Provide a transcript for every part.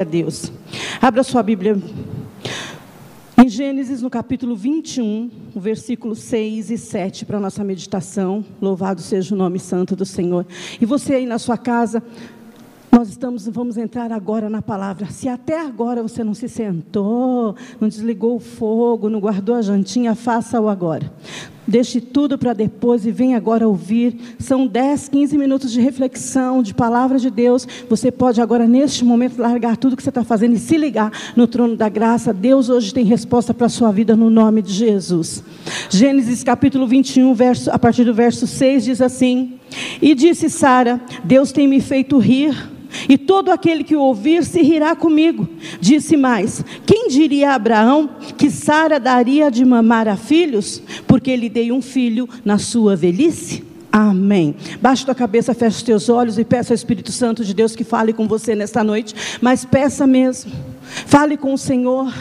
a Deus. Abra sua Bíblia em Gênesis, no capítulo 21, o versículo 6 e 7, para a nossa meditação. Louvado seja o nome santo do Senhor. E você aí na sua casa, nós estamos, vamos entrar agora na palavra. Se até agora você não se sentou, não desligou o fogo, não guardou a jantinha, faça-o agora. Deixe tudo para depois e venha agora ouvir. São 10, 15 minutos de reflexão, de palavra de Deus. Você pode agora, neste momento, largar tudo que você está fazendo e se ligar no trono da graça. Deus hoje tem resposta para a sua vida no nome de Jesus. Gênesis capítulo 21, verso, a partir do verso 6, diz assim: E disse Sara: Deus tem me feito rir e todo aquele que o ouvir se rirá comigo. Disse mais: Quem diria a Abraão que Sara daria de mamar a filhos, porque lhe dei um filho na sua velhice? Amém. Baixe tua cabeça, feche os teus olhos e peça ao Espírito Santo de Deus que fale com você nesta noite. Mas peça mesmo. Fale com o Senhor.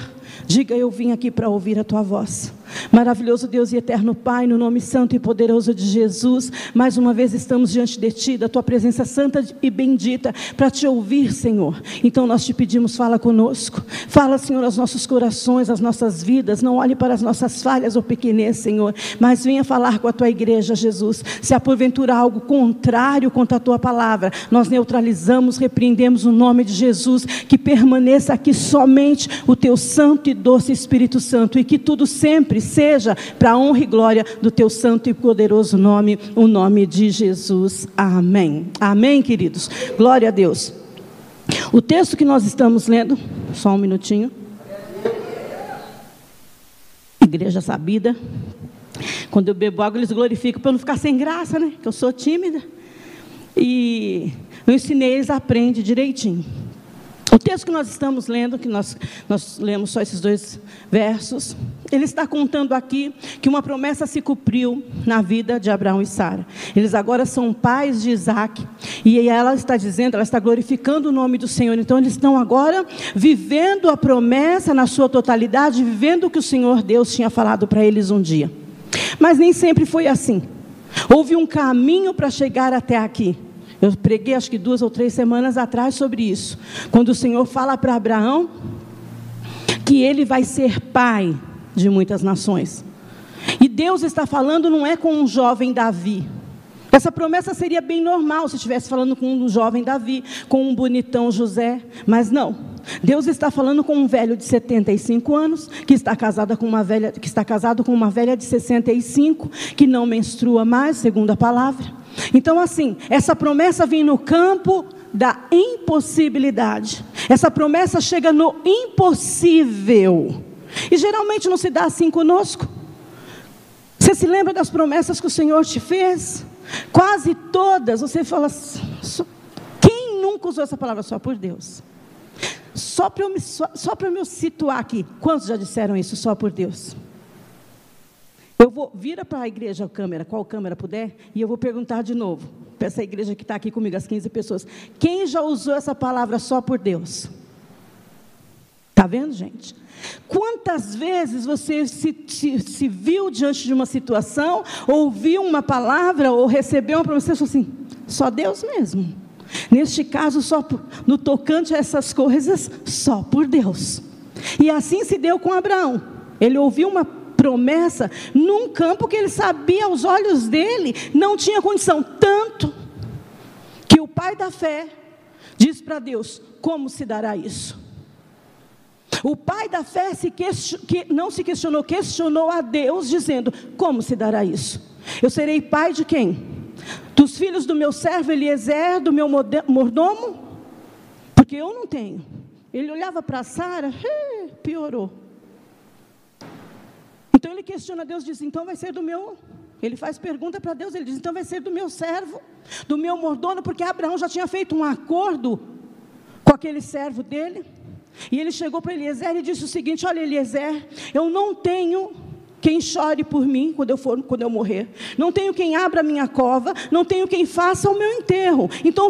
Diga: Eu vim aqui para ouvir a tua voz. Maravilhoso Deus e eterno Pai, no nome santo e poderoso de Jesus, mais uma vez estamos diante de Ti, da Tua presença santa e bendita, para Te ouvir, Senhor. Então nós te pedimos, fala conosco. Fala, Senhor, aos nossos corações, às nossas vidas. Não olhe para as nossas falhas ou pequenez, Senhor, mas venha falar com a Tua igreja, Jesus. Se há porventura algo contrário contra a Tua palavra, nós neutralizamos, repreendemos o nome de Jesus, que permaneça aqui somente o Teu santo e doce Espírito Santo e que tudo sempre sempre seja para a honra e glória do teu santo e poderoso nome, o nome de Jesus. Amém. Amém, queridos. Glória a Deus. O texto que nós estamos lendo, só um minutinho. Igreja sabida. Quando eu bebo água, eles glorificam para eu não ficar sem graça, né? Que eu sou tímida. E eu ensinei eles a aprender direitinho. O texto que nós estamos lendo, que nós, nós lemos só esses dois versos, ele está contando aqui que uma promessa se cumpriu na vida de Abraão e Sara. Eles agora são pais de Isaac. E ela está dizendo, ela está glorificando o nome do Senhor. Então eles estão agora vivendo a promessa na sua totalidade, vivendo o que o Senhor Deus tinha falado para eles um dia. Mas nem sempre foi assim. Houve um caminho para chegar até aqui. Eu preguei acho que duas ou três semanas atrás sobre isso. Quando o Senhor fala para Abraão que ele vai ser pai de muitas nações. E Deus está falando não é com um jovem Davi. Essa promessa seria bem normal se estivesse falando com um jovem Davi, com um bonitão José, mas não. Deus está falando com um velho de 75 anos, que está casado com uma velha, que está casado com uma velha de 65, que não menstrua mais, segundo a palavra. Então, assim, essa promessa vem no campo da impossibilidade. Essa promessa chega no impossível. E geralmente não se dá assim conosco. Você se lembra das promessas que o Senhor te fez? Quase todas, você fala, quem nunca usou essa palavra só por Deus? Só para eu, me, só, só eu me situar aqui, quantos já disseram isso só por Deus? Eu vou, vira para a igreja a câmera, qual câmera puder, e eu vou perguntar de novo, para essa igreja que está aqui comigo, as 15 pessoas. Quem já usou essa palavra só por Deus? Está vendo, gente? Quantas vezes você se, se, se, viu diante de uma situação, ouviu uma palavra, ou recebeu uma promessa e falou assim: só Deus mesmo. Neste caso, só por, no tocante a essas coisas, só por Deus. E assim se deu com Abraão. Ele ouviu uma promessa num campo que ele sabia aos olhos dele não tinha condição. Tanto que o pai da fé diz para Deus: como se dará isso? O pai da fé se que, não se questionou, questionou a Deus, dizendo: Como se dará isso? Eu serei pai de quem? Dos filhos do meu servo Eliezer, do meu mordomo? Porque eu não tenho. Ele olhava para Sara, piorou. Então ele questiona Deus, diz: então vai ser do meu. Ele faz pergunta para Deus, ele diz: então vai ser do meu servo, do meu mordomo, porque Abraão já tinha feito um acordo com aquele servo dele. E ele chegou para Eliezer e disse o seguinte: Olha, Eliezer, eu não tenho quem chore por mim quando eu for, quando eu morrer. Não tenho quem abra a minha cova, não tenho quem faça o meu enterro. Então,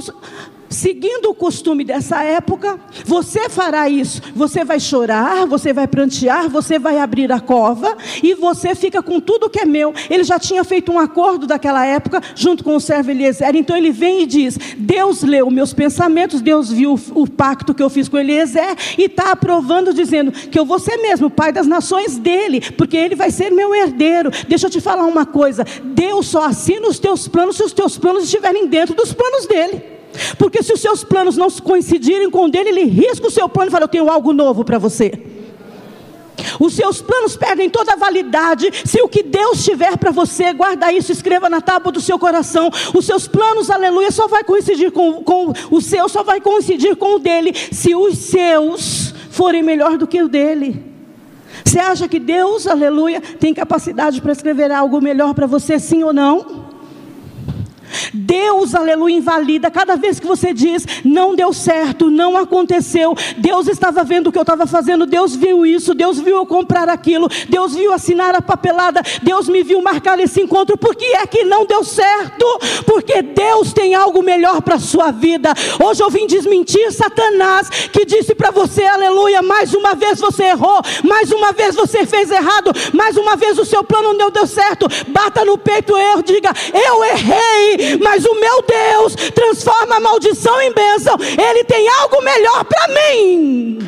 seguindo o costume dessa época, você fará isso. Você vai chorar, você vai prantear, você vai abrir a cova e você fica com tudo que é meu. Ele já tinha feito um acordo daquela época junto com o servo Eliezer. Então ele vem e diz: Deus leu meus pensamentos, Deus viu o pacto que eu fiz com Eliezer e está aprovando, dizendo que eu vou ser mesmo pai das nações dele, porque ele vai ser meu herdeiro. Deixa eu te falar uma coisa: Deus só assina os teus planos se os teus planos estiverem dentro dos planos dele. Porque se os seus planos não coincidirem com o dele, ele risca o seu plano e fala: Eu tenho algo novo para você. Os seus planos perdem toda a validade se o que Deus tiver para você, guarda isso, escreva na tábua do seu coração. Os seus planos, aleluia, só vai coincidir com, com o seu, só vai coincidir com o dele, se os seus forem melhor do que o dele. Você acha que Deus, aleluia, tem capacidade para escrever algo melhor para você, sim ou não? Deus, aleluia, invalida cada vez que você diz, não deu certo, não aconteceu. Deus estava vendo o que eu estava fazendo, Deus viu isso, Deus viu eu comprar aquilo, Deus viu assinar a papelada, Deus me viu marcar esse encontro. Por que é que não deu certo? Porque Deus tem algo melhor para a sua vida. Hoje eu vim desmentir Satanás, que disse para você, aleluia, mais uma vez você errou, mais uma vez você fez errado, mais uma vez o seu plano não deu certo. Bata no peito eu, diga, eu errei mas o meu Deus transforma a maldição em bênção. Ele tem algo melhor para mim.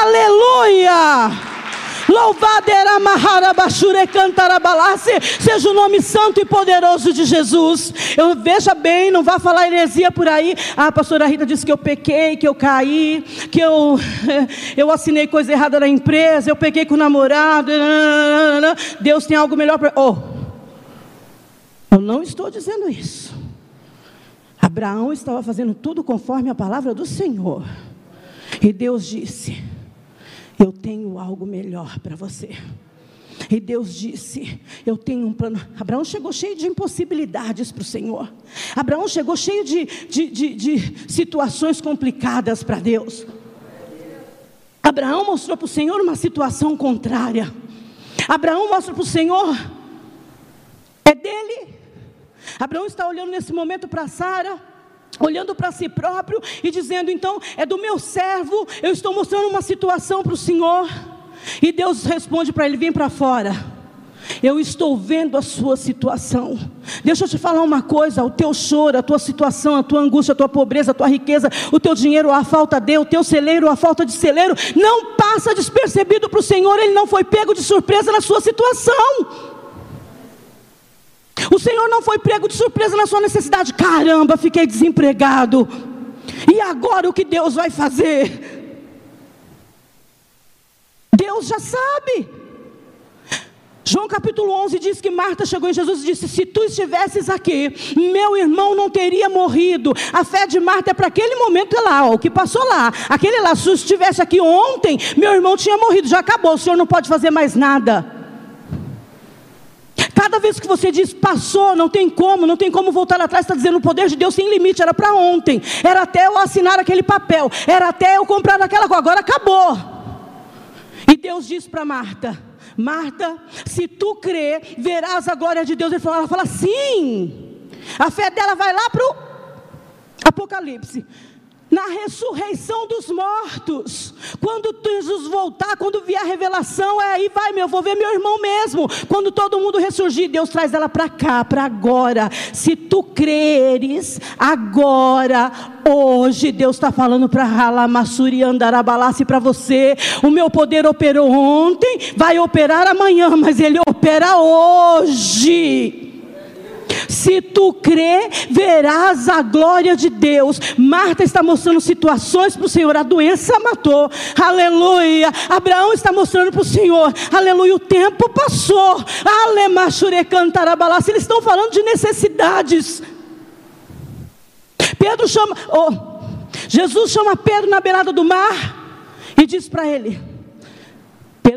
Aleluia! Louvado seja o nome santo e poderoso de Jesus. Eu veja bem, não vá falar heresia por aí. Ah, a pastora Rita disse que eu pequei, que eu caí, que eu eu assinei coisa errada na empresa, eu peguei com o namorado. Deus tem algo melhor para. Oh, eu não estou dizendo isso. Abraão estava fazendo tudo conforme a palavra do Senhor. E Deus disse: Eu tenho algo melhor para você. E Deus disse: Eu tenho um plano. Abraão chegou cheio de impossibilidades para o Senhor. Abraão chegou cheio de, de, de, de situações complicadas para Deus. Abraão mostrou para o Senhor uma situação contrária. Abraão mostra para o Senhor: É dele, Abraão está olhando nesse momento para Sara olhando para si próprio e dizendo: então, é do meu servo, eu estou mostrando uma situação para o Senhor. E Deus responde para ele: vem para fora. Eu estou vendo a sua situação. Deixa eu te falar uma coisa: o teu choro, a tua situação, a tua angústia, a tua pobreza, a tua riqueza, o teu dinheiro, a falta de, o teu celeiro, a falta de celeiro, não passa despercebido para o Senhor, ele não foi pego de surpresa na sua situação. O Senhor não foi prego de surpresa na sua necessidade. Caramba, fiquei desempregado. E agora o que Deus vai fazer? Deus já sabe. João capítulo 11 diz que Marta chegou em Jesus e disse: Se tu estivesses aqui, meu irmão não teria morrido. A fé de Marta é para aquele momento lá, ó, o que passou lá. Aquele lá, se estivesse aqui ontem, meu irmão tinha morrido, já acabou, o Senhor não pode fazer mais nada. Cada vez que você diz passou, não tem como, não tem como voltar atrás, está dizendo o poder de Deus sem limite, era para ontem, era até eu assinar aquele papel, era até eu comprar aquela coisa, agora acabou. E Deus diz para Marta: Marta, se tu crer, verás a glória de Deus. Ele fala, ela fala, sim. A fé dela vai lá para o Apocalipse na ressurreição dos mortos. Quando Jesus voltar, quando vier a revelação, é aí vai, meu, vou ver meu irmão mesmo. Quando todo mundo ressurgir, Deus traz ela para cá, para agora. Se tu creres, agora, hoje, Deus está falando para Ralamassuri Andarabalassi para você. O meu poder operou ontem, vai operar amanhã, mas ele opera hoje. Se tu crê, verás a glória de Deus. Marta está mostrando situações para o Senhor. A doença matou. Aleluia. Abraão está mostrando para o Senhor. Aleluia. O tempo passou. Alemachure cantarabalá. Eles estão falando de necessidades. Pedro chama. Oh, Jesus chama Pedro na beirada do mar e diz para ele: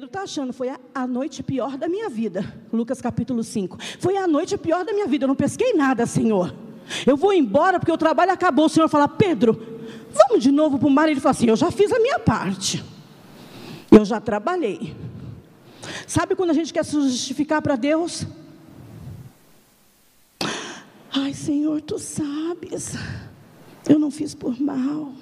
está achando, foi a, a, noite pior da minha vida. Lucas capítulo 5. Foi a noite pior da minha vida. Eu não pesquei nada, Senhor. Eu vou embora porque o trabalho acabou. O Senhor fala, Pedro, vamos de novo para o mar. Ele fala assim: Eu já fiz a minha parte. Eu já trabalhei. Sabe quando a gente quer se justificar para Deus? Ai, Senhor, tu sabes. Eu não fiz por mal.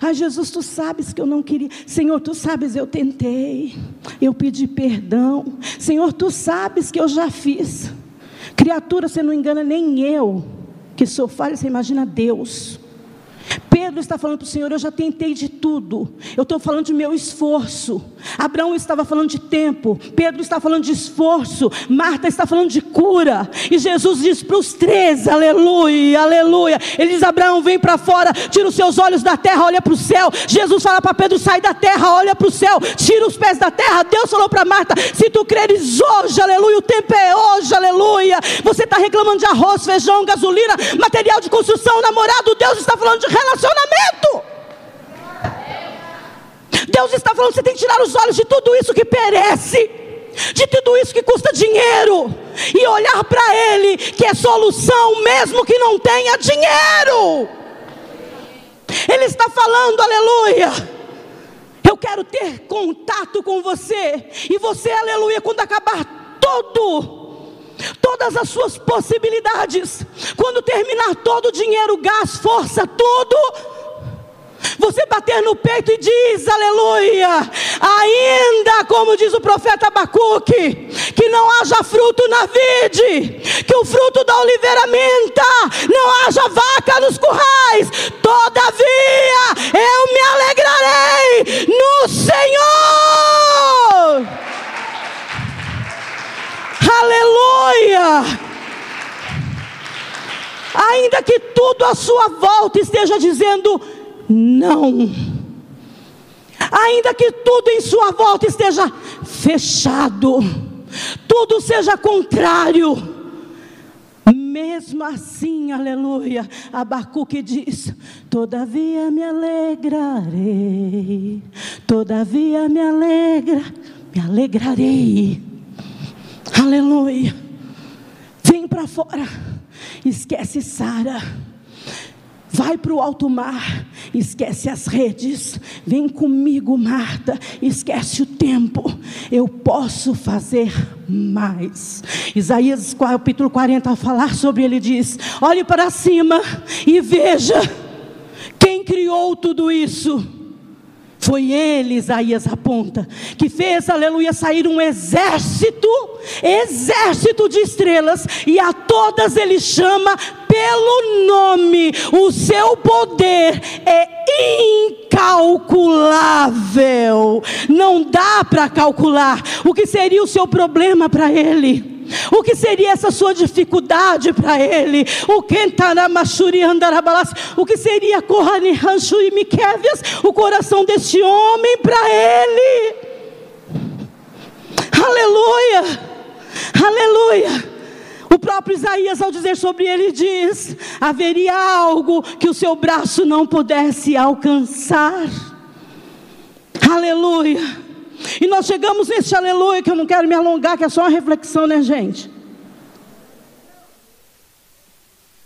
Ah, Jesus, tu sabes que eu não queria. Senhor, tu sabes, eu tentei. Eu pedi perdão. Senhor, tu sabes que eu já fiz. Criatura, você não engana nem eu, que sou falha, você imagina Deus. Pedro está falando para o Senhor: Eu já tentei de tudo. Eu estou falando de meu esforço. Abraão estava falando de tempo. Pedro está falando de esforço. Marta está falando de cura. E Jesus diz para os três: Aleluia, aleluia. Ele diz: Abraão, vem para fora, tira os seus olhos da terra, olha para o céu. Jesus fala para Pedro: Sai da terra, olha para o céu, tira os pés da terra. Deus falou para Marta: Se tu creres hoje, aleluia, o tempo é hoje, aleluia. Você está reclamando de arroz, feijão, gasolina, material de construção, namorado. Deus está falando de relacionamento. Deus está falando: você tem que tirar os olhos de tudo isso que perece, de tudo isso que custa dinheiro, e olhar para Ele, que é solução, mesmo que não tenha dinheiro. Ele está falando, aleluia. Eu quero ter contato com você, e você, aleluia, quando acabar tudo todas as suas possibilidades. Quando terminar todo o dinheiro, gás, força, tudo, você bater no peito e diz, aleluia, ainda como diz o profeta Abacuque, que não haja fruto na vide, que o fruto da oliveira minta, não haja vaca nos currais, todavia eu me alegrarei no Senhor. Aleluia! Ainda que tudo à sua volta esteja dizendo não, ainda que tudo em sua volta esteja fechado, tudo seja contrário, mesmo assim, aleluia, Abacuque diz: Todavia me alegrarei, todavia me alegra, me alegrarei Aleluia. Vem para fora. Esquece Sara. Vai para o alto mar, esquece as redes. Vem comigo, Marta, esquece o tempo. Eu posso fazer mais. Isaías capítulo 40, a falar sobre ele diz: olhe para cima e veja quem criou tudo isso. Foi ele, Isaías aponta, que fez, aleluia, sair um exército, exército de estrelas, e a todas ele chama pelo nome. O seu poder é incalculável. Não dá para calcular o que seria o seu problema para ele. O que seria essa sua dificuldade para ele? O O que seria o coração deste homem para ele? Aleluia! Aleluia! O próprio Isaías, ao dizer sobre ele, diz: haveria algo que o seu braço não pudesse alcançar. Aleluia! E nós chegamos nesse aleluia, que eu não quero me alongar, que é só uma reflexão, né, gente?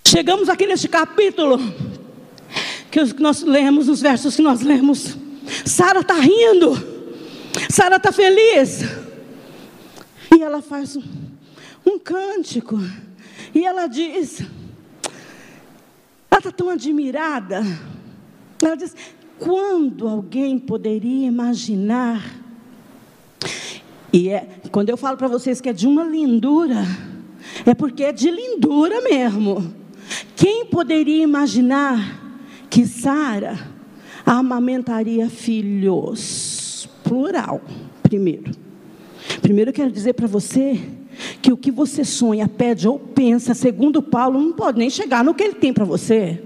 Chegamos aqui neste capítulo, que nós lemos, os versos que nós lemos. Sara está rindo, Sara está feliz. E ela faz um, um cântico. E ela diz: ela está tão admirada. Ela diz: quando alguém poderia imaginar e é, quando eu falo para vocês que é de uma lindura, é porque é de lindura mesmo. Quem poderia imaginar que Sara amamentaria filhos? Plural, primeiro. Primeiro eu quero dizer para você que o que você sonha, pede ou pensa, segundo Paulo, não pode nem chegar no que ele tem para você.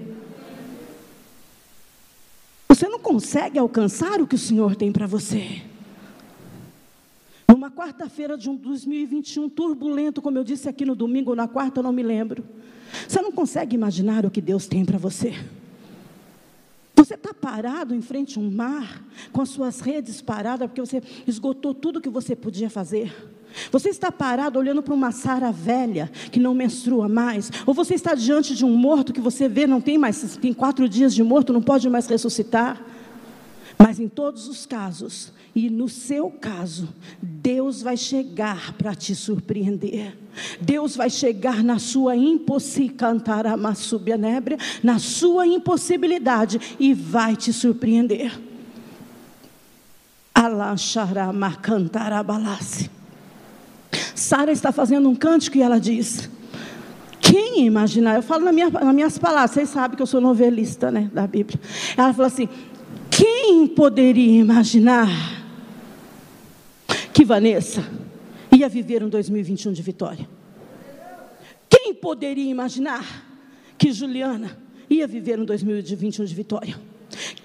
Você não consegue alcançar o que o Senhor tem para você. Numa quarta-feira de um 2021 turbulento, como eu disse aqui no domingo, ou na quarta, eu não me lembro. Você não consegue imaginar o que Deus tem para você. Você está parado em frente a um mar, com as suas redes paradas, porque você esgotou tudo que você podia fazer. Você está parado olhando para uma Sara velha que não menstrua mais, ou você está diante de um morto que você vê não tem mais, tem quatro dias de morto, não pode mais ressuscitar. Mas em todos os casos, e no seu caso, Deus vai chegar para te surpreender. Deus vai chegar na sua impossibilidade, na sua impossibilidade e vai te surpreender. Sara está fazendo um cântico e ela diz: Quem imaginar? Eu falo na minha, nas minhas palavras, vocês sabem que eu sou novelista né, da Bíblia. Ela falou assim: quem poderia imaginar que Vanessa ia viver um 2021 de vitória? Quem poderia imaginar que Juliana ia viver um 2021 de vitória?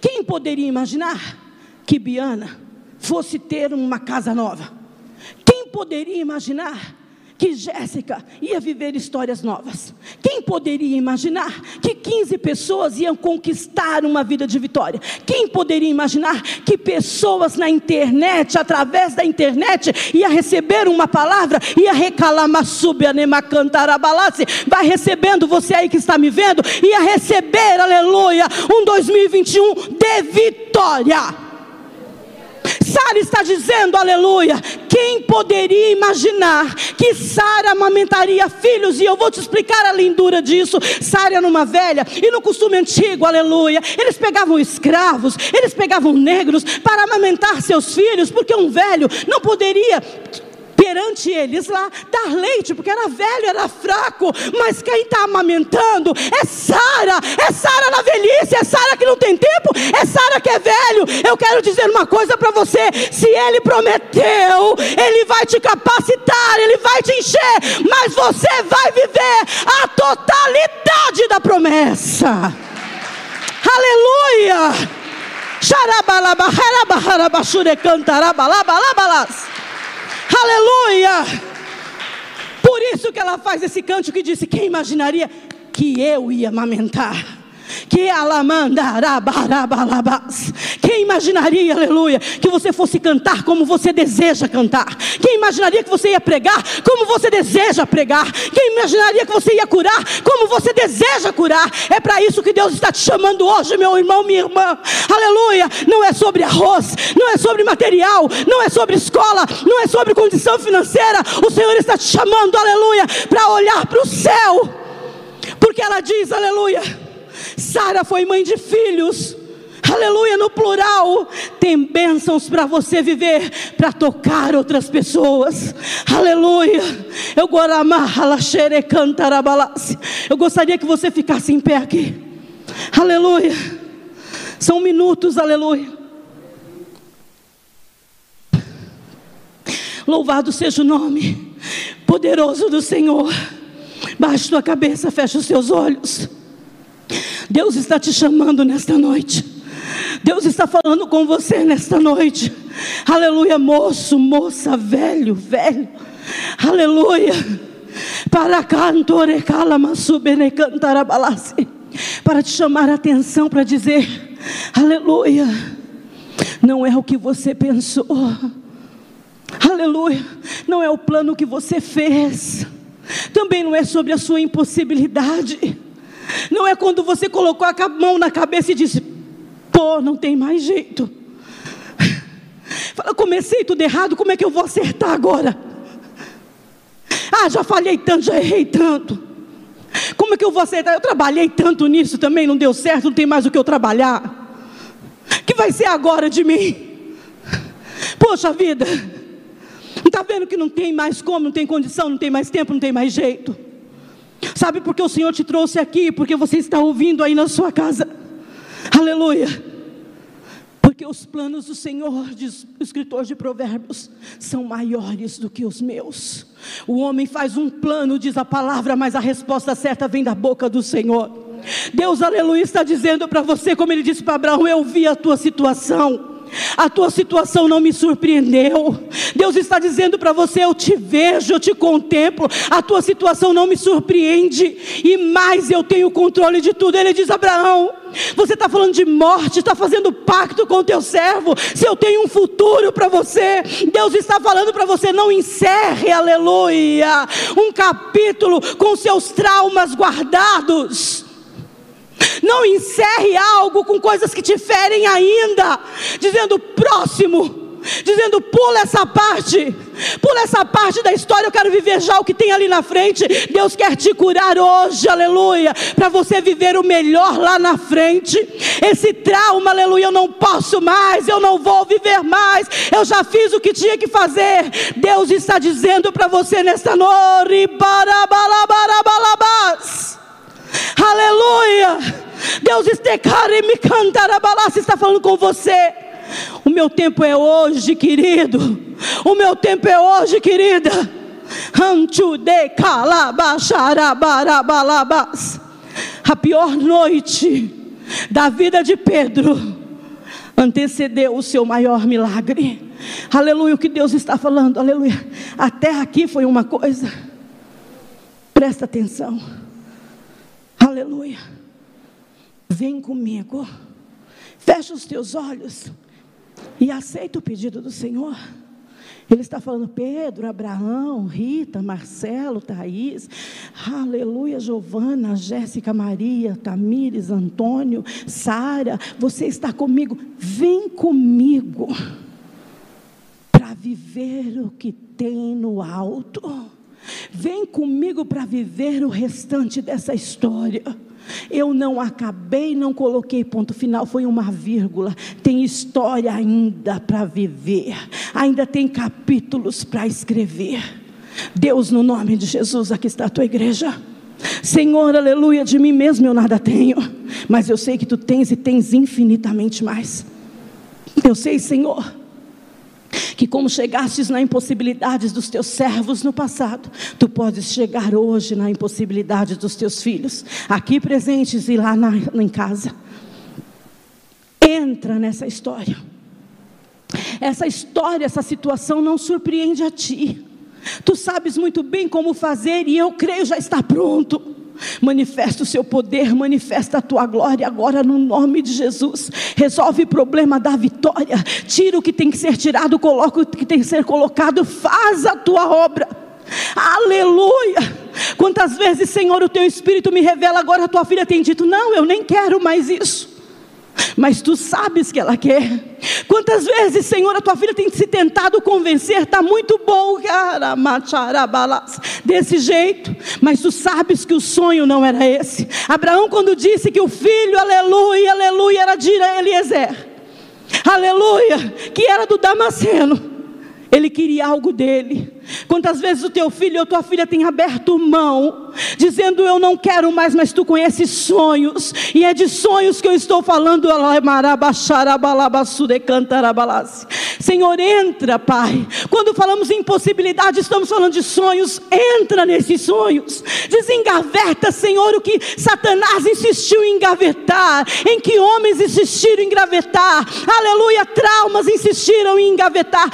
Quem poderia imaginar que Biana fosse ter uma casa nova? Poderia imaginar que Jéssica ia viver histórias novas. Quem poderia imaginar que 15 pessoas iam conquistar uma vida de vitória? Quem poderia imaginar que pessoas na internet, através da internet, ia receber uma palavra, ia reclamar subianema cantarabalase, vai recebendo você aí que está me vendo, ia receber, aleluia, um 2021 de vitória. Sara está dizendo, aleluia. Quem poderia imaginar que Sara amamentaria filhos? E eu vou te explicar a lindura disso. Sara era uma velha, e no costume antigo, aleluia, eles pegavam escravos, eles pegavam negros para amamentar seus filhos, porque um velho não poderia perante eles lá dar leite, porque era velho, era fraco, mas quem está amamentando é Sara, é Sara na velhice, é Sara que não tem tempo, é Sara que é velho. Eu quero dizer uma coisa para você: se ele prometeu, ele vai te capacitar, ele vai te encher, mas você vai viver a totalidade da promessa. Aleluia! Xarabalabaharabaharabashure cantarabalabalabalabalas. Aleluia! Por isso que ela faz esse canto que disse: Quem imaginaria que eu ia amamentar? Que alamandarabarabalabas. Quem imaginaria, aleluia, que você fosse cantar como você deseja cantar? Quem imaginaria que você ia pregar como você deseja pregar? Quem imaginaria que você ia curar como você deseja curar? É para isso que Deus está te chamando hoje, meu irmão, minha irmã. Aleluia! Não é sobre arroz, não é sobre material, não é sobre escola, não é sobre condição financeira. O Senhor está te chamando, aleluia, para olhar para o céu. Porque ela diz, aleluia, Sara foi mãe de filhos. Aleluia, no plural. Tem bênçãos para você viver, para tocar outras pessoas. Aleluia. Eu Eu gostaria que você ficasse em pé aqui. Aleluia. São minutos, aleluia. Louvado seja o nome poderoso do Senhor. Baixe tua cabeça, feche os seus olhos. Deus está te chamando nesta noite. Deus está falando com você nesta noite. Aleluia, moço, moça, velho, velho. Aleluia. Para cantore calama. Para te chamar a atenção para dizer: Aleluia. Não é o que você pensou. Aleluia. Não é o plano que você fez. Também não é sobre a sua impossibilidade não é quando você colocou a mão na cabeça e disse: pô, não tem mais jeito. Fala, comecei tudo errado, como é que eu vou acertar agora? Ah, já falhei tanto, já errei tanto. Como é que eu vou acertar? Eu trabalhei tanto nisso também, não deu certo, não tem mais o que eu trabalhar. O que vai ser agora de mim? Poxa vida, não está vendo que não tem mais como, não tem condição, não tem mais tempo, não tem mais jeito. Sabe por que o Senhor te trouxe aqui? Porque você está ouvindo aí na sua casa. Aleluia. Porque os planos do Senhor, diz o escritor de Provérbios, são maiores do que os meus. O homem faz um plano, diz a palavra, mas a resposta certa vem da boca do Senhor. Deus, aleluia, está dizendo para você, como ele disse para Abraão: Eu vi a tua situação. A tua situação não me surpreendeu. Deus está dizendo para você: eu te vejo, eu te contemplo. A tua situação não me surpreende. E mais eu tenho controle de tudo. Ele diz: Abraão, você está falando de morte, está fazendo pacto com o teu servo. Se eu tenho um futuro para você, Deus está falando para você: não encerre, aleluia, um capítulo com seus traumas guardados. Não encerre algo com coisas que te ferem ainda, dizendo próximo dizendo: pula essa parte, pula essa parte da história. Eu quero viver já o que tem ali na frente. Deus quer te curar hoje, aleluia, para você viver o melhor lá na frente. Esse trauma, aleluia, eu não posso mais, eu não vou viver mais. Eu já fiz o que tinha que fazer. Deus está dizendo para você nesta noite: aleluia. Deus está falando com você. O meu tempo é hoje, querido. O meu tempo é hoje, querida. A pior noite da vida de Pedro antecedeu o seu maior milagre. Aleluia, o que Deus está falando, aleluia. Até aqui foi uma coisa. Presta atenção. Aleluia. Vem comigo. Fecha os teus olhos e aceita o pedido do Senhor. Ele está falando, Pedro, Abraão, Rita, Marcelo, Thaís, aleluia, Giovana, Jéssica, Maria, Tamires, Antônio, Sara, você está comigo, vem comigo para viver o que tem no alto. Vem comigo para viver o restante dessa história. Eu não acabei, não coloquei ponto final, foi uma vírgula. Tem história ainda para viver, ainda tem capítulos para escrever. Deus, no nome de Jesus, aqui está a tua igreja. Senhor, aleluia, de mim mesmo eu nada tenho, mas eu sei que tu tens e tens infinitamente mais. Eu sei, Senhor, que como chegastes na impossibilidade dos teus servos no passado, tu podes chegar hoje na impossibilidade dos teus filhos, aqui presentes e lá na, em casa. Entra nessa história. Essa história, essa situação não surpreende a ti. Tu sabes muito bem como fazer e eu creio já está pronto. Manifesta o seu poder, manifesta a tua glória agora no nome de Jesus. Resolve o problema da vitória. Tira o que tem que ser tirado, coloca o que tem que ser colocado. Faz a tua obra. Aleluia! Quantas vezes, Senhor, o teu espírito me revela agora a tua filha tem dito: "Não, eu nem quero mais isso" mas tu sabes que ela quer. Quantas vezes, Senhor, a tua filha tem se tentado convencer, está muito bom, cara, desse jeito, mas tu sabes que o sonho não era esse. Abraão, quando disse que o filho, aleluia, aleluia, era de Eliezer, aleluia, que era do Damasceno, ele queria algo dele. Quantas vezes o teu filho ou tua filha tem aberto mão, dizendo eu não quero mais, mas tu conheces sonhos, e é de sonhos que eu estou falando. Senhor, entra, Pai. Quando falamos em impossibilidade, estamos falando de sonhos. Entra nesses sonhos, desengaveta, Senhor, o que Satanás insistiu em engavetar, em que homens insistiram em engavetar, aleluia, traumas insistiram em engavetar.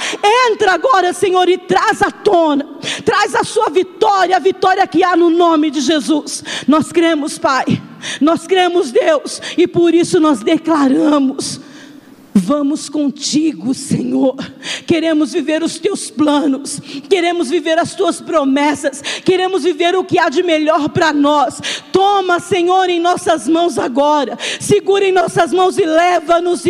Entra agora, Senhor, e traz a tona, traz a sua vitória, a vitória que há no nome de Jesus. Nós cremos, Pai, nós cremos, Deus, e por isso nós declaramos. Vamos contigo, Senhor. Queremos viver os teus planos, queremos viver as tuas promessas, queremos viver o que há de melhor para nós. Toma, Senhor, em nossas mãos agora, segura em nossas mãos e leva-nos.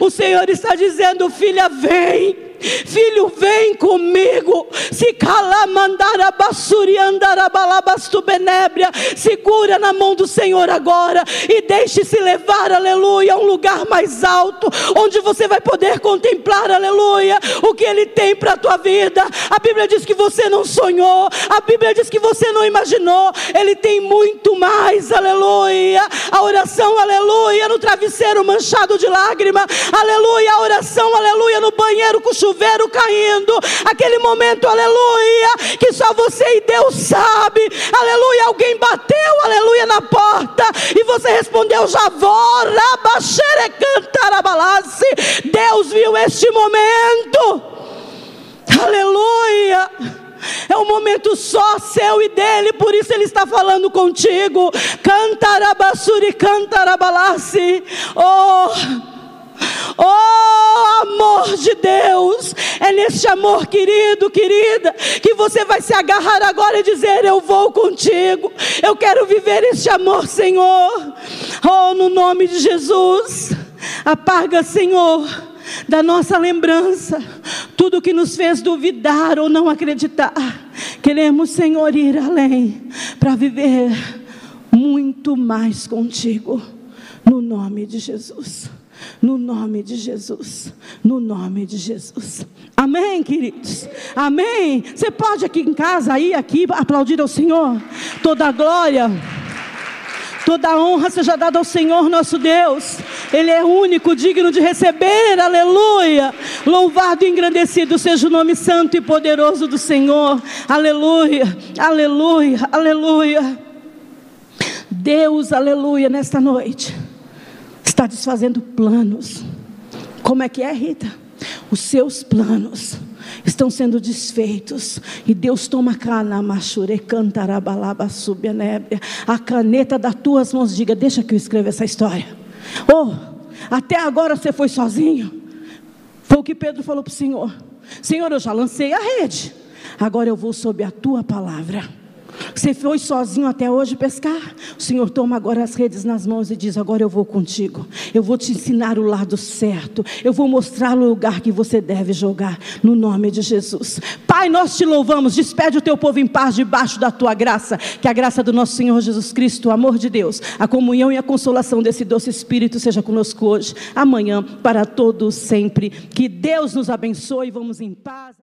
O Senhor está dizendo, filha, vem. Filho, vem comigo. Se calamandara basuri andarabalabas benébria. Segura na mão do Senhor agora e deixe-se levar, aleluia, a um lugar mais alto, onde você vai poder contemplar, aleluia, o que Ele tem para a tua vida. A Bíblia diz que você não sonhou, a Bíblia diz que você não imaginou. Ele tem muito mais, aleluia. A oração, aleluia, no travesseiro manchado de lágrima, aleluia. A oração, aleluia, no banheiro com chuveiro caindo, aquele momento, aleluia, que só você e Deus sabe, aleluia. Alguém bateu, aleluia, na porta e você respondeu: Já vou, Deus viu este momento, aleluia. É um momento só seu e dele, por isso ele está falando contigo. Cantarabassuri, cantarabalassi. Oh, oh, amor de Deus. É nesse amor, querido, querida, que você vai se agarrar agora e dizer: Eu vou contigo. Eu quero viver este amor, Senhor. Oh, no nome de Jesus. Apaga, Senhor, da nossa lembrança tudo que nos fez duvidar ou não acreditar. Queremos, Senhor, ir além para viver muito mais contigo. No nome de Jesus. No nome de Jesus. No nome de Jesus. Amém, queridos? Amém. Você pode aqui em casa, aí, aqui, aplaudir ao Senhor. Toda glória. Toda honra seja dada ao Senhor nosso Deus. Ele é único, digno de receber, aleluia. Louvado e engrandecido seja o nome santo e poderoso do Senhor, aleluia, aleluia, aleluia. Deus, aleluia, nesta noite, está desfazendo planos. Como é que é, Rita? Os seus planos estão sendo desfeitos. E Deus toma cana, machure, cantarabalaba, subianébria. A caneta das tuas mãos, diga, deixa que eu escreva essa história. Oh, até agora você foi sozinho. Foi o que Pedro falou para o Senhor. Senhor, eu já lancei a rede. Agora eu vou sob a tua palavra. Você foi sozinho até hoje pescar? O Senhor toma agora as redes nas mãos e diz: Agora eu vou contigo. Eu vou te ensinar o lado certo. Eu vou mostrar o lugar que você deve jogar. No nome de Jesus. Pai, nós te louvamos. Despede o teu povo em paz debaixo da tua graça. Que a graça do nosso Senhor Jesus Cristo, o amor de Deus, a comunhão e a consolação desse doce Espírito seja conosco hoje, amanhã, para todos sempre. Que Deus nos abençoe. Vamos em paz.